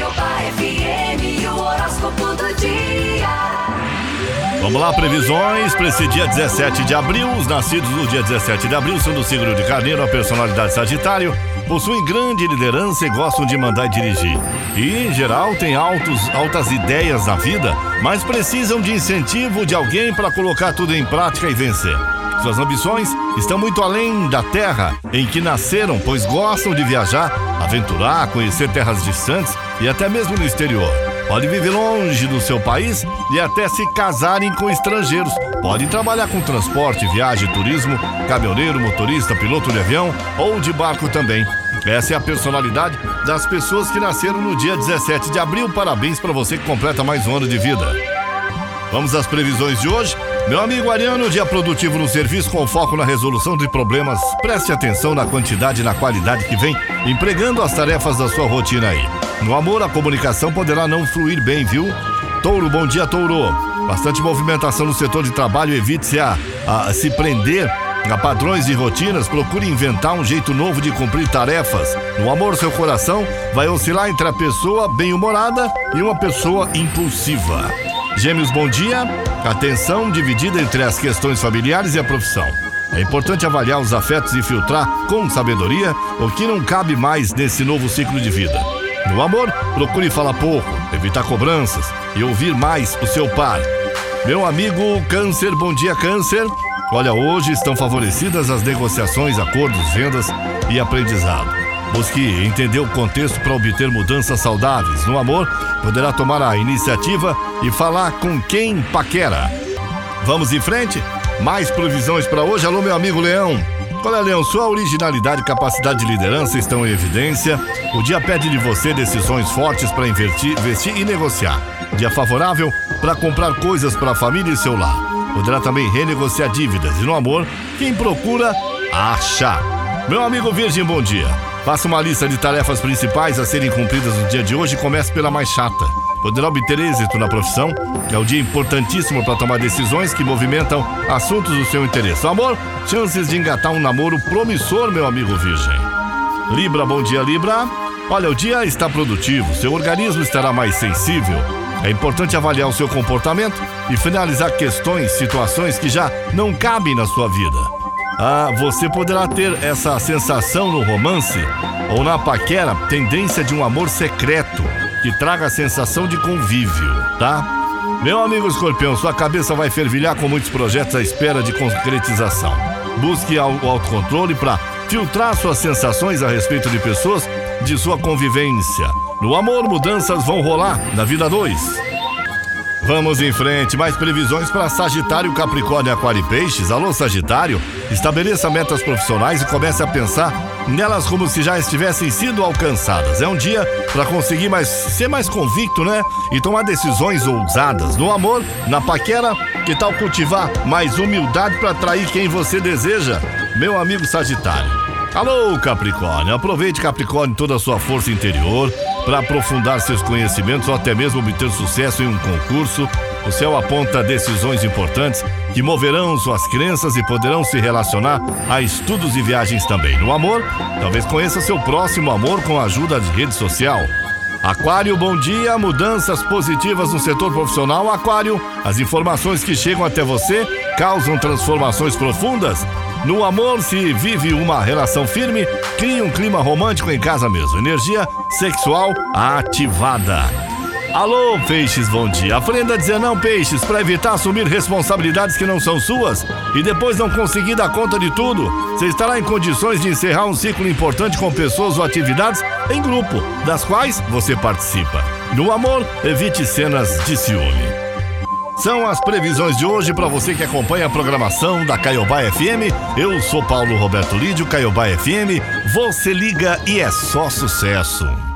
FM, o horóscopo do dia. Vamos lá, previsões para esse dia 17 de abril. Os nascidos no dia 17 de abril são do signo de Carneiro, a personalidade Sagitário, possuem grande liderança e gostam de mandar e dirigir. E, em geral, têm altos, altas ideias na vida, mas precisam de incentivo de alguém para colocar tudo em prática e vencer. Suas ambições estão muito além da terra em que nasceram, pois gostam de viajar, aventurar, conhecer terras distantes e até mesmo no exterior. Podem viver longe do seu país e até se casarem com estrangeiros. Podem trabalhar com transporte, viagem, turismo, caminhoneiro, motorista, piloto de avião ou de barco também. Essa é a personalidade das pessoas que nasceram no dia 17 de abril. Parabéns para você que completa mais um ano de vida. Vamos às previsões de hoje. Meu amigo Ariano, dia produtivo no serviço com foco na resolução de problemas. Preste atenção na quantidade e na qualidade que vem empregando as tarefas da sua rotina aí. No amor, a comunicação poderá não fluir bem, viu? Touro, bom dia, Touro. Bastante movimentação no setor de trabalho, evite-se a, a se prender a padrões e rotinas, procure inventar um jeito novo de cumprir tarefas. No amor, seu coração vai oscilar entre a pessoa bem-humorada e uma pessoa impulsiva. Gêmeos, bom dia. Atenção dividida entre as questões familiares e a profissão. É importante avaliar os afetos e filtrar com sabedoria o que não cabe mais nesse novo ciclo de vida. No amor, procure falar pouco, evitar cobranças e ouvir mais o seu par. Meu amigo Câncer, bom dia, Câncer. Olha, hoje estão favorecidas as negociações, acordos, vendas e aprendizado. Busque entender o contexto para obter mudanças saudáveis. No amor, poderá tomar a iniciativa e falar com quem paquera. Vamos em frente? Mais previsões para hoje. Alô, meu amigo Leão. Olha, Leão, sua originalidade e capacidade de liderança estão em evidência. O dia pede de você decisões fortes para investir, investir e negociar. Dia favorável para comprar coisas para a família e seu lar. Poderá também renegociar dívidas. E no amor, quem procura, acha. Meu amigo Virgem, bom dia. Faça uma lista de tarefas principais a serem cumpridas no dia de hoje e comece pela mais chata. Poderá obter êxito na profissão, que é o dia importantíssimo para tomar decisões que movimentam assuntos do seu interesse. Amor, chances de engatar um namoro promissor, meu amigo Virgem. Libra, bom dia, Libra. Olha, o dia está produtivo, seu organismo estará mais sensível. É importante avaliar o seu comportamento e finalizar questões, situações que já não cabem na sua vida. Ah, você poderá ter essa sensação no romance ou na paquera, tendência de um amor secreto que traga a sensação de convívio, tá? Meu amigo escorpião, sua cabeça vai fervilhar com muitos projetos à espera de concretização. Busque o autocontrole para filtrar suas sensações a respeito de pessoas de sua convivência. No amor, mudanças vão rolar na vida 2. Vamos em frente, mais previsões para Sagitário, Capricórnio, Aquário e Peixes. Alô, Sagitário, estabeleça metas profissionais e comece a pensar nelas como se já estivessem sido alcançadas. É um dia para conseguir mais, ser mais convicto, né? E tomar decisões ousadas. No amor, na paquera, que tal cultivar mais humildade para atrair quem você deseja? Meu amigo Sagitário. Alô, Capricórnio, aproveite Capricórnio toda a sua força interior para aprofundar seus conhecimentos ou até mesmo obter sucesso em um concurso. O céu aponta decisões importantes que moverão suas crenças e poderão se relacionar a estudos e viagens também. No amor, talvez conheça seu próximo amor com a ajuda de rede social. Aquário, bom dia. Mudanças positivas no setor profissional. Aquário, as informações que chegam até você causam transformações profundas no amor, se vive uma relação firme, cria um clima romântico em casa mesmo. Energia sexual ativada. Alô, peixes, bom dia. Aprenda a dizer não, peixes, para evitar assumir responsabilidades que não são suas e depois não conseguir dar conta de tudo. Você estará em condições de encerrar um ciclo importante com pessoas ou atividades em grupo, das quais você participa. No amor, evite cenas de ciúme. São as previsões de hoje para você que acompanha a programação da Caiobá FM. Eu sou Paulo Roberto Lídio, Caiobá FM. Você liga e é só sucesso.